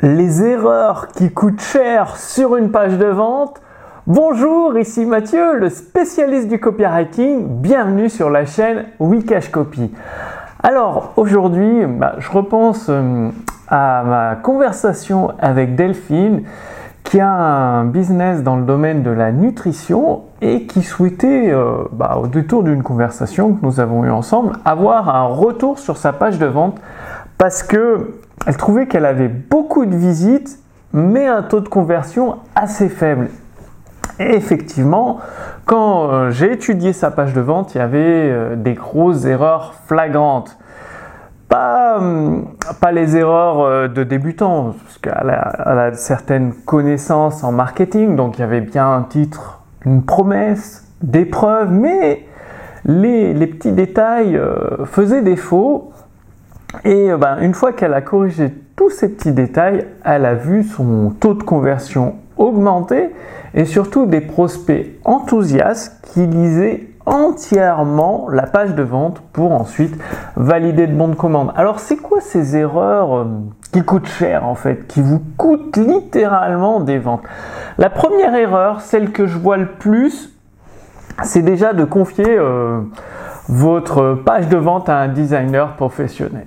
les erreurs qui coûtent cher sur une page de vente. Bonjour, ici Mathieu, le spécialiste du copywriting. Bienvenue sur la chaîne Wikash Copy. Alors aujourd'hui, bah, je repense euh, à ma conversation avec Delphine qui a un business dans le domaine de la nutrition et qui souhaitait, euh, bah, au détour d'une conversation que nous avons eue ensemble, avoir un retour sur sa page de vente parce que elle trouvait qu'elle avait beaucoup de visites, mais un taux de conversion assez faible. Et effectivement, quand euh, j'ai étudié sa page de vente, il y avait euh, des grosses erreurs flagrantes. Pas, hum, les erreurs euh, de débutants, parce qu'elle a, certaines connaissances en marketing, donc il y avait bien un titre, une promesse, des preuves, mais les petits détails faisaient défaut et euh, ben, une fois qu'elle a corrigé tous ces petits détails, elle a vu son taux de conversion augmenter et surtout des prospects enthousiastes qui lisaient entièrement la page de vente pour ensuite valider de bons de commande. Alors c'est quoi ces erreurs euh, qui coûtent cher en fait, qui vous coûtent littéralement des ventes? La première erreur, celle que je vois le plus, c'est déjà de confier euh, votre page de vente à un designer professionnel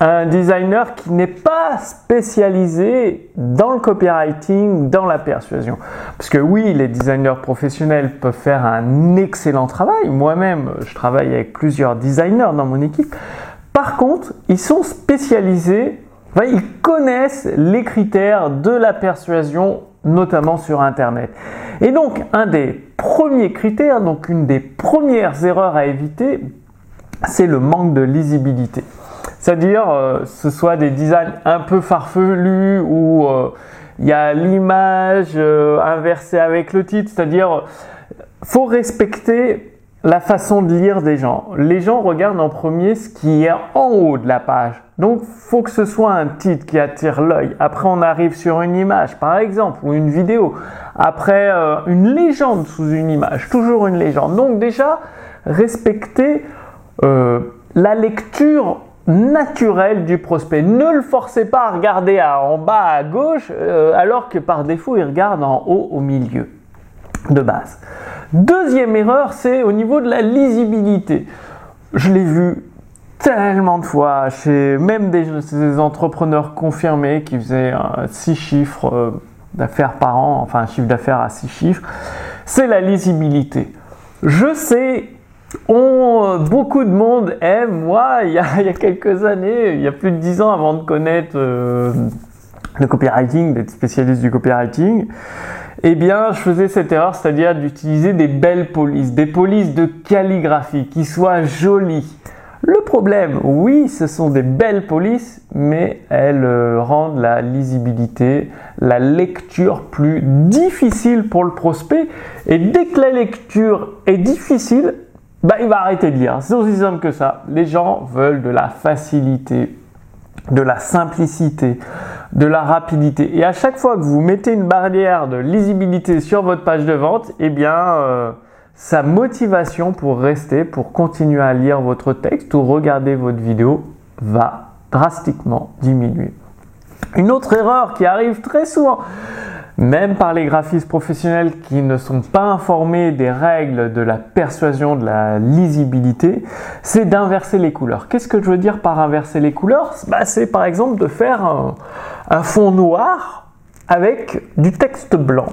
un designer qui n'est pas spécialisé dans le copywriting, dans la persuasion. Parce que oui, les designers professionnels peuvent faire un excellent travail. Moi-même, je travaille avec plusieurs designers dans mon équipe. Par contre, ils sont spécialisés, ils connaissent les critères de la persuasion, notamment sur Internet. Et donc, un des premiers critères, donc une des premières erreurs à éviter, c'est le manque de lisibilité. C'est-à-dire, euh, ce soit des designs un peu farfelus où euh, il y a l'image euh, inversée avec le titre. C'est-à-dire, faut respecter la façon de lire des gens. Les gens regardent en premier ce qui est en haut de la page. Donc, faut que ce soit un titre qui attire l'œil. Après, on arrive sur une image, par exemple, ou une vidéo. Après, une légende sous une image. Toujours une légende. Donc, déjà, respecter la lecture naturel du prospect. Ne le forcez pas à regarder en bas à gauche euh, alors que par défaut il regarde en haut au milieu de base. Deuxième erreur, c'est au niveau de la lisibilité. Je l'ai vu tellement de fois chez même des, entrepreneurs confirmés qui faisaient 6 chiffres euh, d'affaires par an, enfin un chiffre d'affaires à 6 chiffres, c'est la lisibilité. Je sais on, beaucoup de monde aime. Moi, il y, a, quelques années, il y a plus de 10 ans avant de connaître euh, le copywriting, d'être spécialiste du copywriting, eh bien, je faisais cette erreur, c'est-à-dire d'utiliser des belles polices, des polices de calligraphie qui soient jolies. Le problème, oui, ce sont des belles polices, mais elles euh, rendent la lisibilité, la lecture plus difficile pour le prospect. Et dès que la lecture est difficile, bah, il va arrêter de lire. C'est aussi simple que ça. Les gens veulent de la facilité, de la simplicité, de la rapidité. Et à chaque fois que vous mettez une barrière de lisibilité sur votre page de vente, eh bien, euh, sa motivation pour rester, pour continuer à lire votre texte ou regarder votre vidéo va drastiquement diminuer. Une autre erreur qui arrive très souvent, même par les graphistes professionnels qui ne sont pas informés des règles de la persuasion, de la lisibilité, c'est d'inverser les couleurs. Qu'est-ce que je veux dire par inverser les couleurs? Bah, C'est par exemple de faire un, fond noir avec du texte blanc.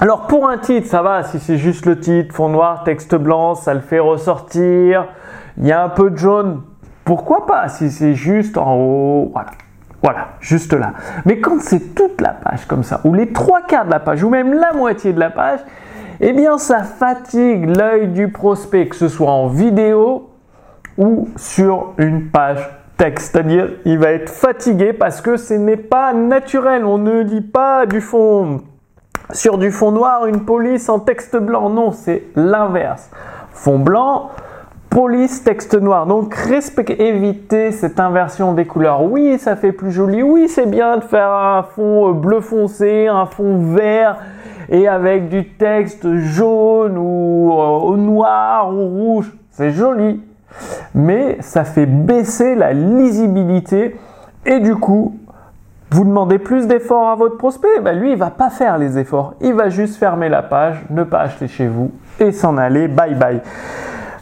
Alors pour un titre, ça va, si c'est juste le titre, fond noir, texte blanc, ça le fait ressortir. Il y a un peu de jaune, pourquoi pas si c'est juste en haut, voilà. Voilà, juste là. Mais quand c'est toute la page comme ça, ou les trois quarts de la page, ou même la moitié de la page, eh bien ça fatigue l'œil du prospect, que ce soit en vidéo ou sur une page texte. C'est-à-dire, il va être fatigué parce que ce n'est pas naturel. On ne lit pas du fond sur du fond noir une police en texte blanc. Non, c'est l'inverse. Fond blanc, police texte noir. Donc évitez cette inversion des couleurs. Oui, ça fait plus joli. Oui, c'est bien de faire un fond euh, bleu foncé, un fond vert et avec du texte jaune ou euh, noir ou rouge. C'est joli. Mais ça fait baisser la lisibilité et du coup, Vous demandez plus d'efforts à votre prospect, ben lui il va pas faire les efforts, il va juste fermer la page, ne pas acheter chez vous et s'en aller, bye bye.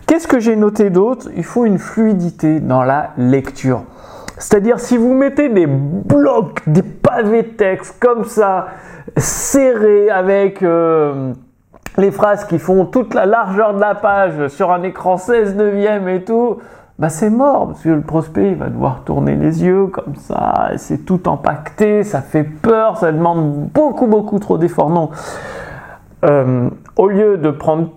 Qu'est-ce que j'ai noté d'autre? Il faut une fluidité dans la lecture. C'est-à-dire si vous mettez des blocs, des pavés de texte comme ça, serrés avec euh, les phrases qui font toute la largeur de la page sur un écran 16 neuvième et tout, bah c'est mort parce que le prospect il va devoir tourner les yeux comme ça, c'est tout empaqueté, ça fait peur, ça demande beaucoup beaucoup trop d'efforts. Non, euh, au lieu de prendre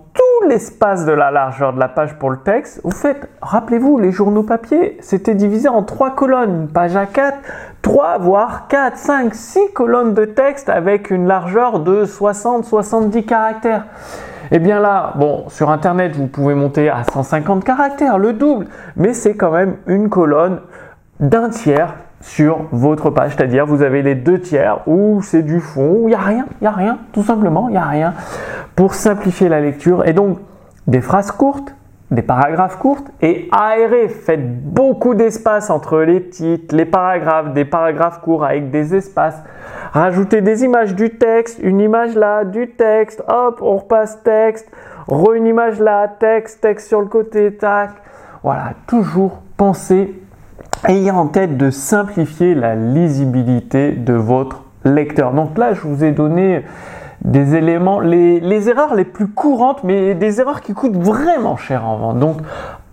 l'espace de la largeur de la page pour le texte, vous faites, rappelez-vous, les journaux papier, c'était divisé en trois colonnes, page à 4, 3 voire 4, 5, 6 colonnes de texte avec une largeur de 60-70 caractères. Et eh bien là, bon, sur Internet, vous pouvez monter à 150 caractères, le double, mais c'est quand même une colonne d'un tiers sur votre page, c'est-à-dire vous avez les deux tiers où c'est du fond, où il n'y a rien, il n'y a rien, tout simplement, il n'y a rien, pour simplifier la lecture. Et donc, des phrases courtes, des paragraphes courtes et aérez, faites beaucoup d'espace entre les titres, les paragraphes, des paragraphes courts avec des espaces. Rajoutez des images du texte, une image là, du texte, hop, on repasse texte, re une image là, texte, texte sur le côté, tac. Voilà, toujours penser, ayez en tête de simplifier la lisibilité de votre lecteur. Donc là, je vous ai donné des éléments, les, erreurs les plus courantes, mais des erreurs qui coûtent vraiment cher en vente. Donc,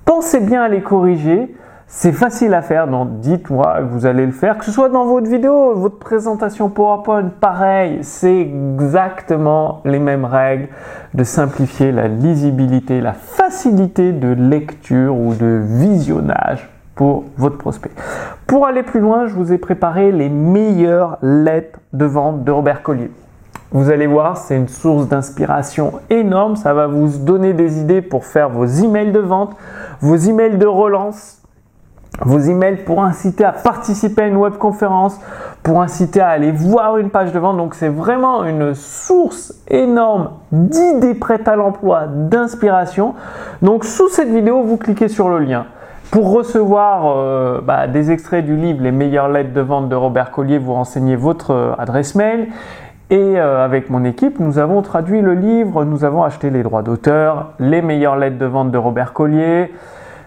pensez bien à les corriger. C'est facile à faire, donc dites-moi que vous allez le faire, que ce soit dans votre vidéo, votre présentation PowerPoint, pareil, c'est exactement les mêmes règles de simplifier la lisibilité, la facilité de lecture ou de visionnage pour votre prospect. Pour aller plus loin, je vous ai préparé les meilleures lettres de vente de Robert Collier. Vous allez voir, c'est une source d'inspiration énorme. Ça va vous donner des idées pour faire vos emails de vente, vos emails de relance, vos emails pour inciter à participer à une webconférence, pour inciter à aller voir une page de vente. Donc c'est vraiment une source énorme d'idées prêtes à l'emploi, d'inspiration. Donc sous cette vidéo, vous cliquez sur le lien. Pour recevoir euh, bah, des extraits du livre Les meilleures lettres de vente de Robert Collier, vous renseignez votre euh, adresse mail et euh, avec mon équipe, nous avons traduit le livre, nous avons acheté les droits d'auteur, les meilleures lettres de vente de Robert Collier.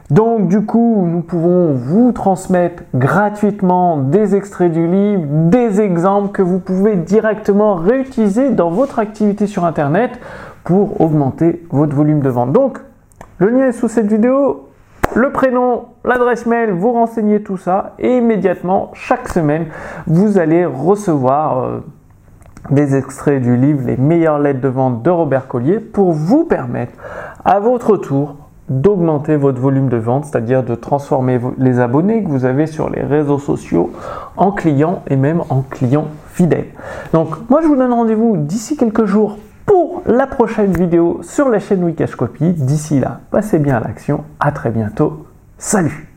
Donc du coup, nous pouvons vous transmettre gratuitement des extraits du livre, des exemples que vous pouvez directement réutiliser dans votre activité sur Internet pour augmenter votre volume de vente. Donc, le lien est sous cette vidéo. Le prénom, l'adresse mail, vous renseignez tout ça et immédiatement, chaque semaine, vous allez recevoir... Euh, des extraits du livre Les meilleures lettres de vente de Robert Collier pour vous permettre à votre tour d'augmenter votre volume de vente, c'est-à-dire de transformer les abonnés que vous avez sur les réseaux sociaux en clients et même en clients fidèles. Donc moi je vous donne rendez-vous d'ici quelques jours pour la prochaine vidéo sur la chaîne Wikash Copy. D'ici là, passez bien à l'action. À très bientôt. Salut